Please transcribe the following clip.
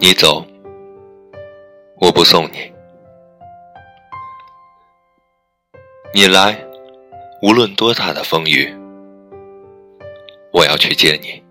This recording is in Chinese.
你走，我不送你；你来，无论多大的风雨，我要去接你。